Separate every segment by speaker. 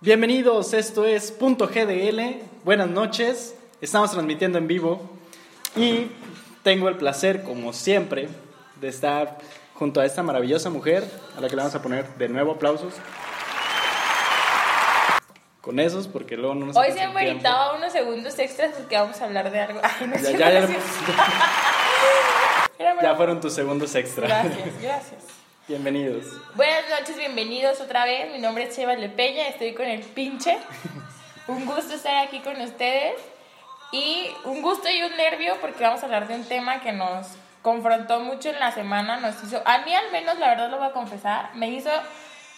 Speaker 1: Bienvenidos, esto es Punto GDL. Buenas noches, estamos transmitiendo en vivo y tengo el placer, como siempre, de estar junto a esta maravillosa mujer a la que le vamos a poner de nuevo aplausos. Con esos, porque luego no nos
Speaker 2: Hoy se meritaba unos segundos extras porque vamos a hablar de algo. Ay, no
Speaker 1: Ya, ya, ya, ya fueron tus segundos extra.
Speaker 2: Gracias, gracias.
Speaker 1: Bienvenidos.
Speaker 2: Buenas noches, bienvenidos otra vez. Mi nombre es Cheva Lepeña, estoy con el pinche. Un gusto estar aquí con ustedes. Y un gusto y un nervio porque vamos a hablar de un tema que nos confrontó mucho en la semana. Nos hizo, a mí al menos, la verdad lo voy a confesar, me hizo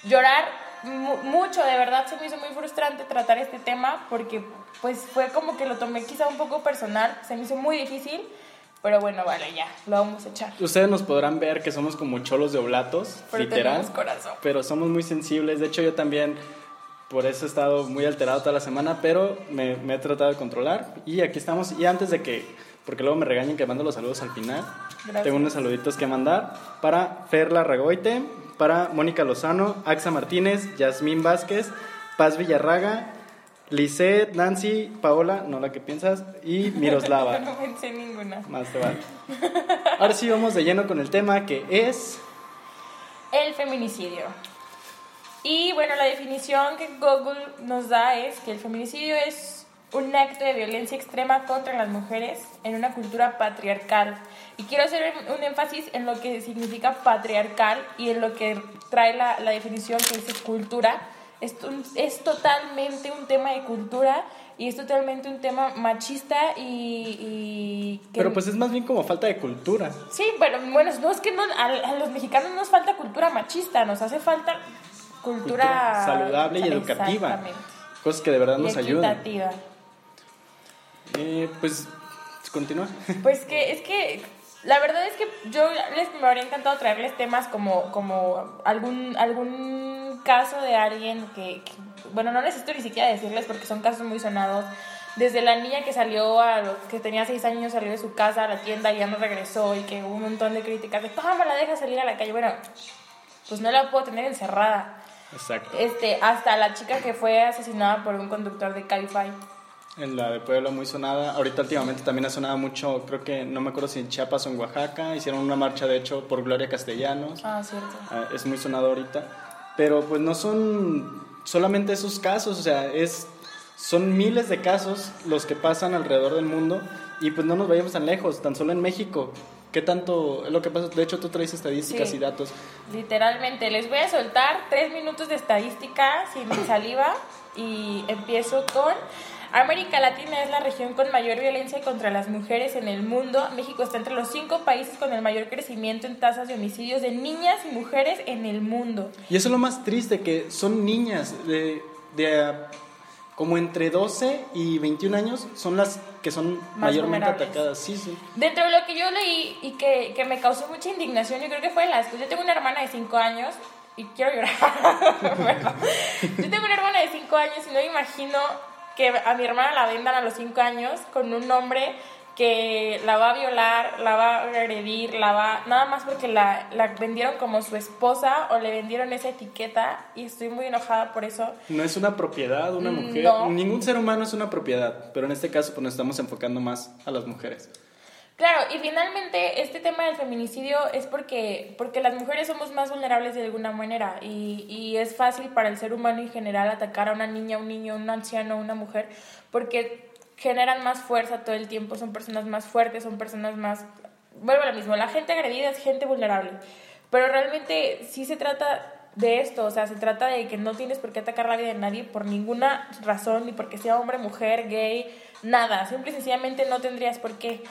Speaker 2: llorar mu- mucho. De verdad se me hizo muy frustrante tratar este tema porque pues fue como que lo tomé quizá un poco personal. Se me hizo muy difícil. Pero bueno, vale, ya, lo vamos a echar.
Speaker 1: Ustedes nos podrán ver que somos como cholos de oblatos,
Speaker 2: Pero
Speaker 1: literal.
Speaker 2: corazón.
Speaker 1: Pero somos muy sensibles. De hecho, yo también por eso he estado muy alterado toda la semana, pero me, me he tratado de controlar. Y aquí estamos. Y antes de que, porque luego me regañen que mando los saludos al final,
Speaker 2: Gracias.
Speaker 1: tengo unos saluditos que mandar para Ferla Ragoite, para Mónica Lozano, Axa Martínez, Yasmín Vázquez, Paz Villarraga, Lisette, Nancy, Paola, no la que piensas, y Miroslava.
Speaker 2: No pensé en ninguna.
Speaker 1: Más te vale. Ahora sí vamos de lleno con el tema que es...
Speaker 2: El feminicidio. Y bueno, la definición que Google nos da es que el feminicidio es un acto de violencia extrema contra las mujeres en una cultura patriarcal. Y quiero hacer un énfasis en lo que significa patriarcal y en lo que trae la, la definición que dice cultura. Esto es totalmente un tema de cultura y es totalmente un tema machista y... y que-
Speaker 1: Pero pues es más bien como falta de cultura.
Speaker 2: Sí, bueno, bueno, no es que no, a, a los mexicanos nos falta cultura machista, nos hace falta cultura,
Speaker 1: Cultura saludable y educativa. Cosas que de verdad
Speaker 2: Y
Speaker 1: nos ayudan. Eh, pues continúa.
Speaker 2: Pues que es que la verdad es que yo les me habría encantado traerles temas como, como algún, algún caso de alguien que, que- bueno, no necesito ni siquiera decirles porque son casos muy sonados. Desde la niña que salió a los que tenía seis años, salió de su casa a la tienda y ya no regresó y que hubo un montón de críticas de cómo la deja salir a la calle. Bueno, pues no la puedo tener encerrada.
Speaker 1: Exacto.
Speaker 2: Este, hasta la chica que fue asesinada por un conductor de Cabify.
Speaker 1: En la de Puebla muy sonada. Ahorita últimamente también ha sonado mucho, creo que no me acuerdo si en Chiapas o en Oaxaca. Hicieron una marcha de hecho por Gloria Castellanos.
Speaker 2: Ah, cierto.
Speaker 1: Ah, es muy sonado ahorita. Pero pues no son solamente esos casos, o sea, es, son miles de casos los que pasan alrededor del mundo y pues no nos vayamos tan lejos, tan solo en México. ¿Qué tanto es lo que pasa? De hecho, tú traes estadísticas
Speaker 2: Sí.
Speaker 1: y datos.
Speaker 2: Literalmente, les voy a soltar tres minutos de estadística sin saliva y empiezo con América Latina es la región con mayor violencia contra las mujeres en el mundo. México está entre los cinco países con el mayor crecimiento en tasas de homicidios de niñas y mujeres en el mundo.
Speaker 1: Y eso es lo más triste, que son niñas de, de como entre 12 y 21 años, son las que son mayormente
Speaker 2: vulnerables.
Speaker 1: atacadas. Sí, sí.
Speaker 2: Dentro de lo que yo leí y que, que me causó mucha indignación, yo creo que fue las... Yo tengo una hermana de 5 años y quiero llorar. Bueno, yo tengo una hermana de 5 años y no me imagino que a mi hermana la vendan a los 5 años con un hombre que la va a violar, la va a agredir, la va... Nada más porque la, la vendieron como su esposa o le vendieron esa etiqueta y estoy muy enojada por eso.
Speaker 1: No es una propiedad, una
Speaker 2: Mm,
Speaker 1: mujer.
Speaker 2: no.
Speaker 1: Ningún ser humano es una propiedad, pero en este caso pues nos estamos enfocando más a las mujeres.
Speaker 2: Claro, y finalmente este tema del feminicidio es porque, porque las mujeres somos más vulnerables de alguna manera y, y es fácil para el ser humano en general atacar a una niña, un niño, un anciano, una mujer, porque generan más fuerza todo el tiempo, son personas más fuertes, son personas más... Vuelvo a lo mismo, la gente agredida es gente vulnerable, pero realmente sí se trata de esto, o sea, se trata de que no tienes por qué atacar la vida de nadie por ninguna razón, ni porque sea hombre, mujer, gay, nada, simple y sencillamente no tendrías por qué.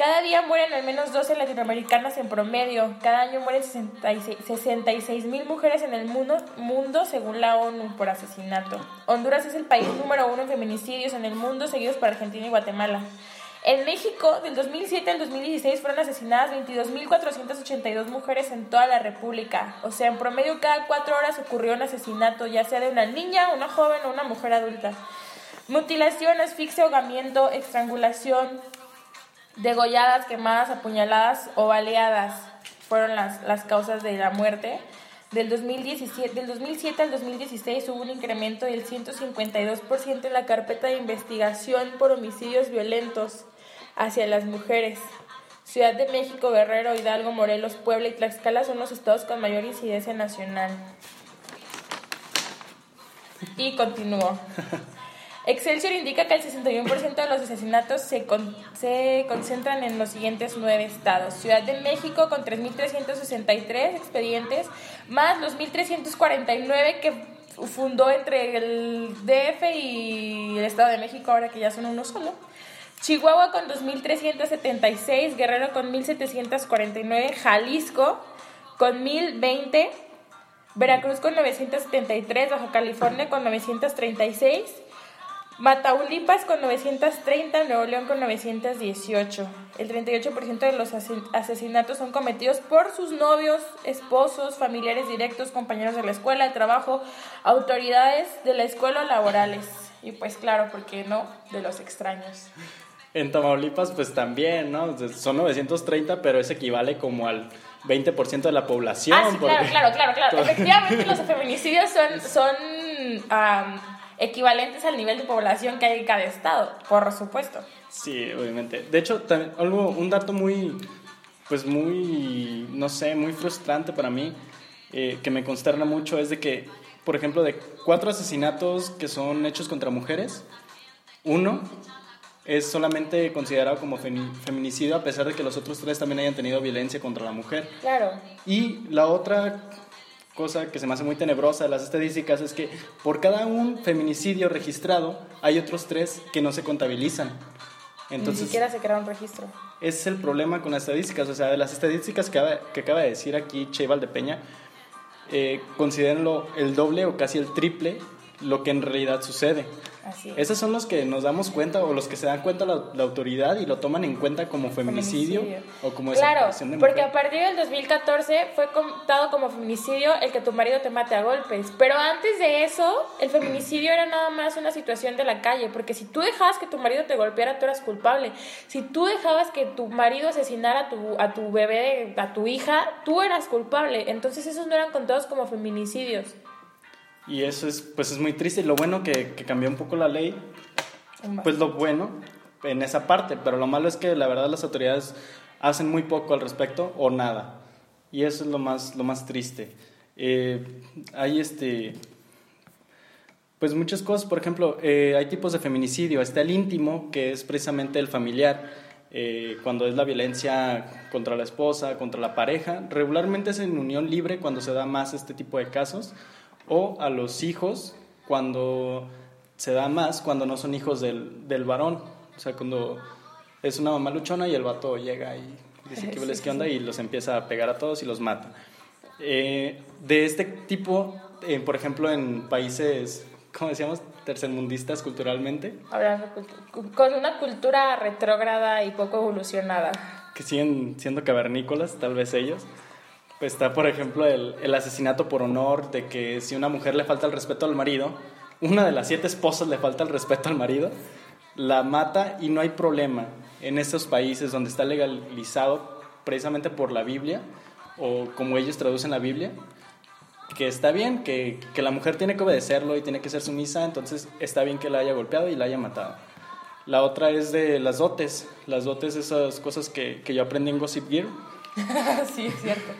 Speaker 2: Cada día mueren al menos 12 latinoamericanas en promedio. Cada año mueren 66 mil mujeres en el mundo, mundo, según la ONU, por asesinato. Honduras es el país número uno en feminicidios en el mundo, seguidos por Argentina y Guatemala. En México, del 2007 al 2016, fueron asesinadas 22.482 mujeres en toda la República. O sea, en promedio cada cuatro horas ocurrió un asesinato, ya sea de una niña, una joven o una mujer adulta. Mutilación, asfixia, ahogamiento, estrangulación, degolladas, quemadas, apuñaladas o baleadas fueron las, las causas de la muerte Del, 2017, del 2007 al 2016 hubo un incremento del 152% en la carpeta de investigación por homicidios violentos hacia las mujeres. Ciudad de México, Guerrero, Hidalgo, Morelos, Puebla y Tlaxcala son los estados con mayor incidencia nacional. Y continuó. Excelsior indica que el 61% de los asesinatos se, se concentran en los siguientes nueve estados. Ciudad de México con 3.363 expedientes, más los 1.349 que fundó entre el DF y el Estado de México, ahora que ya son uno solo. Chihuahua con 2.376, Guerrero con 1.749, Jalisco con 1.020, Veracruz con 973, Baja California con 936, Mataulipas con 930, Nuevo León con 918. El 38% de los asesinatos son cometidos por sus novios, esposos, familiares directos, compañeros de la escuela, de trabajo, autoridades de la escuela laborales. Y pues claro, ¿por qué no? De los extraños.
Speaker 1: En Tamaulipas pues también, ¿no? Son 930, pero eso equivale como al 20% de la población.
Speaker 2: Ah, sí, claro, claro, claro, claro. Efectivamente los feminicidios son... son equivalentes al nivel de población que hay en cada estado, por supuesto.
Speaker 1: Sí, obviamente. De hecho, algo, un dato muy, pues muy, no sé, muy frustrante para mí, eh, que me consterna mucho, es de que, por ejemplo, de cuatro asesinatos que son hechos contra mujeres, uno es solamente considerado como feminicidio a pesar de que los otros tres también hayan tenido violencia contra la mujer.
Speaker 2: Claro.
Speaker 1: Y la otra cosa que se me hace muy tenebrosa de las estadísticas es que por cada un feminicidio registrado hay otros tres que no se contabilizan.
Speaker 2: Entonces, Ni siquiera se crea un registro.
Speaker 1: Ese es el problema con las estadísticas. O sea, de las estadísticas que acaba, que acaba de decir aquí Che Valdepeña, eh, considérenlo el doble o casi el triple lo que en realidad sucede. Esos son los que nos damos cuenta o los que se dan cuenta la, autoridad y lo toman en cuenta como feminicidio, o como
Speaker 2: Claro, porque a partir del 2014 fue contado como feminicidio el que tu marido te mate a golpes. Pero antes de eso, el feminicidio era nada más una situación de la calle. Porque si tú dejabas que tu marido te golpeara, tú eras culpable. Si tú dejabas que tu marido asesinara a tu, a tu bebé, a tu hija, tú eras culpable. Entonces esos no eran contados como feminicidios.
Speaker 1: Y eso es, pues es muy triste. Y lo bueno que, que cambió un poco la ley, pues lo bueno en esa parte, pero lo malo es que la verdad las autoridades hacen muy poco al respecto o nada. Y eso es lo más, lo más triste. Eh, hay este, pues muchas cosas, por ejemplo, eh, hay tipos de feminicidio. Está el íntimo, que es precisamente el familiar, eh, cuando es la violencia contra la esposa, contra la pareja. Regularmente es en unión libre cuando se da más este tipo de casos o a los hijos cuando se da más cuando no son hijos del, del varón. O sea, cuando es una mamá luchona y el vato llega y dice que sí, qué onda y los empieza a pegar a todos y los mata. Eh, de este tipo, eh, por ejemplo, en países, ¿cómo decíamos? Tercermundistas culturalmente.
Speaker 2: Con una cultura retrógrada y poco evolucionada.
Speaker 1: Que siguen siendo cavernícolas, tal vez ellos. Pues está, por ejemplo, el, el, asesinato por honor, de que si una mujer le falta el respeto al marido, una de las siete esposas le falta el respeto al marido, la mata y no hay problema. En estos países donde está legalizado precisamente por la Biblia, o como ellos traducen la Biblia, que está bien, que, que la mujer tiene que obedecerlo y tiene que ser sumisa, entonces está bien que la haya golpeado y la haya matado. La otra es de las dotes, las dotes, esas cosas que, que yo aprendí en Gossip Gear.
Speaker 2: sí, es cierto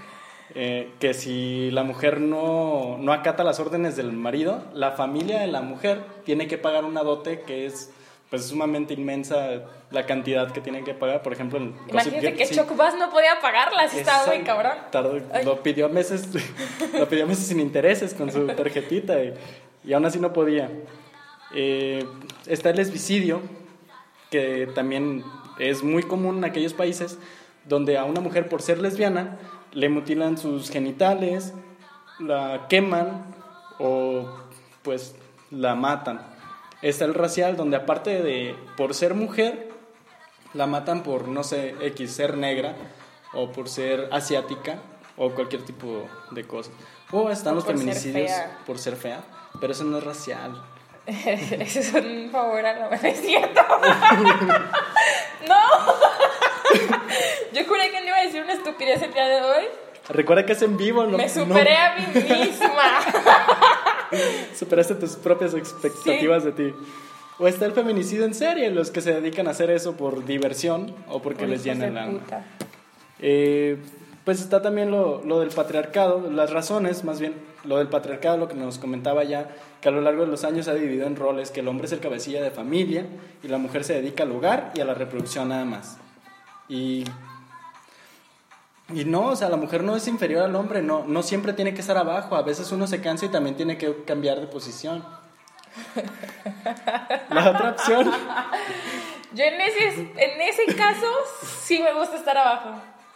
Speaker 1: eh, que si la mujer no, no, acata las órdenes del marido, la familia de la mujer tiene que pagar una dote que es pues sumamente inmensa la cantidad que tienen que pagar, por ejemplo, en
Speaker 2: Imagínate que sí. no podía pagarla, si estaba muy cabrón.
Speaker 1: lo pidió meses, lo pidió meses sin intereses con su tarjetita y, aún así no podía. Eh, está el lesbicidio, que también es muy común en aquellos países donde a una mujer por ser lesbiana le mutilan sus genitales, la queman o pues la matan. Está el racial donde aparte de por ser mujer, la matan por, no sé, X, ser negra o por ser asiática o cualquier tipo de cosa. O están los feminicidios por ser fea, pero eso no es racial.
Speaker 2: eso es un favor a la es cierto. no. Yo juré que no iba a decir una estupidez el día de hoy.
Speaker 1: Recuerda que es en vivo, ¿no?
Speaker 2: Me superé
Speaker 1: no-
Speaker 2: a mí misma.
Speaker 1: Superaste tus propias expectativas de ti. O está el feminicidio en serie, los que se dedican a hacer eso por diversión o porque les
Speaker 2: Hijos de
Speaker 1: llenan la... Eh, pues está también lo, lo del patriarcado, las razones, más bien, lo del patriarcado, lo que nos comentaba ya, que a lo largo de los años se ha dividido en roles, que el hombre es el cabecilla de familia y la mujer se dedica al hogar y a la reproducción nada más. Y, y no, o sea, la mujer no es inferior al hombre, no, no siempre tiene que estar abajo, a veces uno se cansa y también tiene que cambiar de posición. La otra opción,
Speaker 2: Yo en ese, en ese caso sí me gusta estar abajo.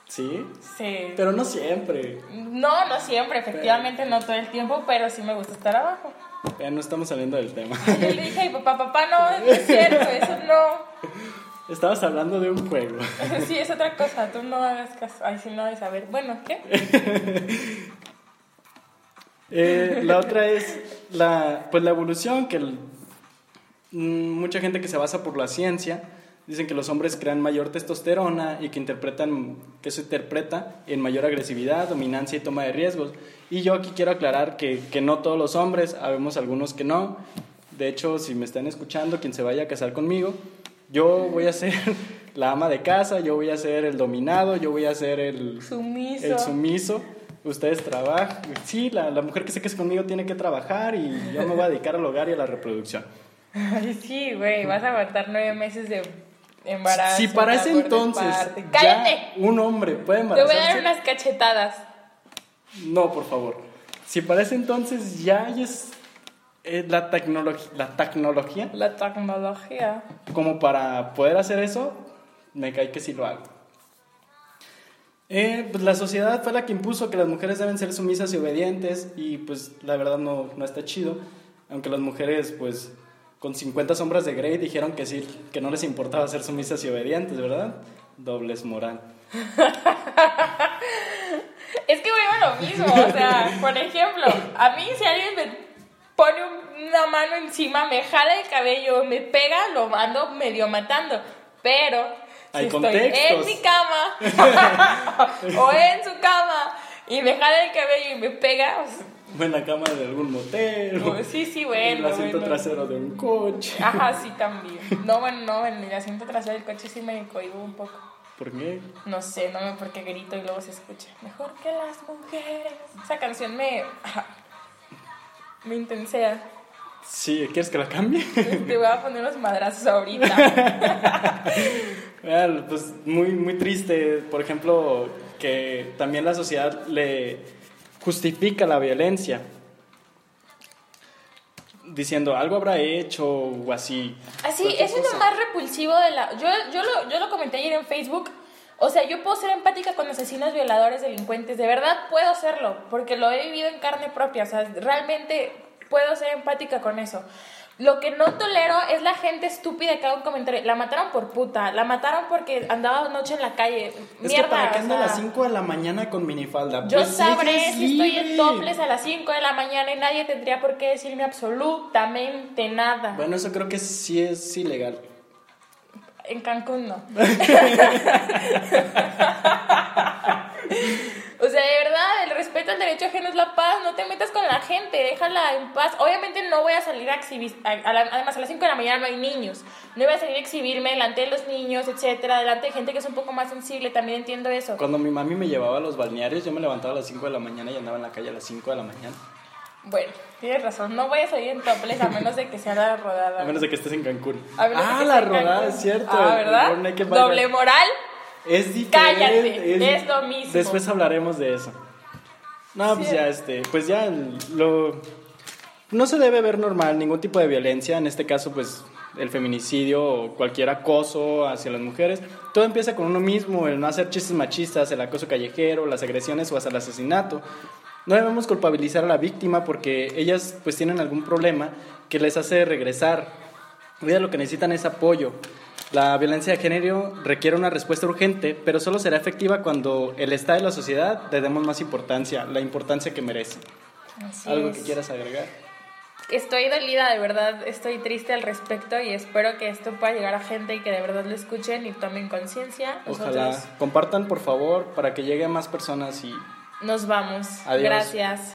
Speaker 1: sí,
Speaker 2: Sí.
Speaker 1: pero no siempre.
Speaker 2: No, no siempre, efectivamente no todo el tiempo, pero sí me gusta estar abajo.
Speaker 1: Ya no estamos saliendo del tema.
Speaker 2: Yo le dije papá, papá, no, no es cierto, eso no.
Speaker 1: Estabas hablando de un juego.
Speaker 2: Sí, es otra cosa, tú no hagas caso. Ay, si no, de saber. Bueno, ¿qué?
Speaker 1: Eh, la otra es la, pues la evolución, que el- mm, mucha gente que se basa por la ciencia dicen que los hombres crean mayor testosterona y que interpretan que se interpreta en mayor agresividad, dominancia y toma de riesgos. Y yo aquí quiero aclarar que, que no todos los hombres, habemos algunos que no. De hecho, si me están escuchando, quien se vaya a casar conmigo, yo voy a ser la ama de casa, yo voy a ser el dominado, yo voy a ser el,
Speaker 2: Sumiso.
Speaker 1: el sumiso. Ustedes trabajan. Sí, la, la mujer que se case conmigo tiene que trabajar y yo me voy a dedicar al hogar y a la reproducción.
Speaker 2: Ay, sí, güey, vas a aguantar nueve meses de embarazo.
Speaker 1: si para ese entonces ya
Speaker 2: ¡Cállate!
Speaker 1: un hombre puede
Speaker 2: Te voy a dar
Speaker 1: embarazarse,
Speaker 2: unas cachetadas.
Speaker 1: no, por favor. Si para ese entonces ya hay es, eh, la, tecnología la tecnología
Speaker 2: La tecnología.
Speaker 1: como para poder hacer eso, me cae que sí lo hago. Eh, pues la sociedad fue la que impuso que las mujeres deben ser sumisas y obedientes y pues la verdad no, no está chido, aunque las mujeres pues con 50 sombras de Grey dijeron que sí, que no les importaba ser sumisas y obedientes, ¿verdad? Dobles moral.
Speaker 2: Es que vuelvo a lo mismo, o sea, por ejemplo, a mí si alguien me pone un- una mano encima, me jala el cabello, me pega, lo mando medio matando, pero si
Speaker 1: Hay
Speaker 2: estoy
Speaker 1: contextos.
Speaker 2: en mi cama o en su cama y me jala el cabello y me pega,
Speaker 1: O en la cama de algún motel,
Speaker 2: sí, sí,
Speaker 1: en
Speaker 2: bueno,
Speaker 1: el asiento
Speaker 2: bueno.
Speaker 1: trasero de un coche.
Speaker 2: Ajá, sí, también. No, bueno, no, en el asiento trasero del coche sí me cohibo un poco.
Speaker 1: ¿Por qué?
Speaker 2: No sé, no me porque grito y luego se escucha. Mejor que las mujeres. Esa canción me. me intensea.
Speaker 1: Sí, ¿quieres que la cambie?
Speaker 2: Te voy a poner unos madrazos ahorita.
Speaker 1: Bueno, pues muy, muy triste, por ejemplo, que también la sociedad le justifica la violencia, diciendo algo habrá hecho o así.
Speaker 2: Así,
Speaker 1: cualquier
Speaker 2: eso es lo más repulsivo de la. Yo, yo, lo, yo lo comenté ayer en Facebook. O sea, yo puedo ser empática con asesinos, violadores, delincuentes. De verdad puedo hacerlo, porque lo he vivido en carne propia. O sea, realmente puedo ser empática con eso. Lo que no tolero es la gente estúpida que haga un comentario. La mataron por puta, la mataron porque andaba noche en la calle.
Speaker 1: Es
Speaker 2: Mierda,
Speaker 1: que para qué
Speaker 2: o
Speaker 1: anda a las 5 de la mañana con minifalda.
Speaker 2: Yo
Speaker 1: Pues
Speaker 2: sabré
Speaker 1: es
Speaker 2: si estoy en
Speaker 1: libre.
Speaker 2: toples a las 5 de la mañana y nadie tendría por qué decirme absolutamente nada.
Speaker 1: Bueno, eso creo que sí es ilegal.
Speaker 2: En Cancún no. o sea, de verdad, respeto al derecho ajeno es la paz. No te metas con la gente, déjala en paz. Obviamente no voy a salir a exhibir. a- a la- además, a las 5 de la mañana no hay niños. No voy a salir a exhibirme delante de los niños, etcétera, delante de gente que es un poco más sensible. También entiendo eso.
Speaker 1: Cuando mi mami me llevaba a los balnearios, yo me levantaba a las 5 de la mañana y andaba en la calle a las 5 de la mañana.
Speaker 2: Bueno, tienes razón. No voy a salir en toples a menos de que sea la rodada.
Speaker 1: A menos de que estés en Cancún.
Speaker 2: A menos de
Speaker 1: ah,
Speaker 2: que
Speaker 1: la rodada, es cierto.
Speaker 2: Ah, ¿verdad? Doble moral.
Speaker 1: Es diferente.
Speaker 2: Cállate, es lo mismo.
Speaker 1: Después hablaremos de eso. No, pues ya, este, pues ya lo... No se debe ver normal ningún tipo de violencia, en este caso, pues el feminicidio o cualquier acoso hacia las mujeres. Todo empieza con uno mismo, el no hacer chistes machistas, el acoso callejero, las agresiones o hasta el asesinato. No debemos culpabilizar a la víctima porque ellas pues tienen algún problema que les hace regresar. Ellas lo que necesitan es apoyo. La violencia de género requiere una respuesta urgente, pero solo será efectiva cuando el Estado y la sociedad le demos más importancia, la importancia que merece.
Speaker 2: Así
Speaker 1: ¿Algo
Speaker 2: es.
Speaker 1: que quieras agregar?
Speaker 2: Estoy dolida, de verdad, estoy triste al respecto y espero que esto pueda llegar a gente y que de verdad lo escuchen y tomen conciencia.
Speaker 1: Ojalá
Speaker 2: Nosotros-
Speaker 1: compartan por favor para que llegue a más personas y
Speaker 2: Nos vamos.
Speaker 1: Adiós.
Speaker 2: Gracias.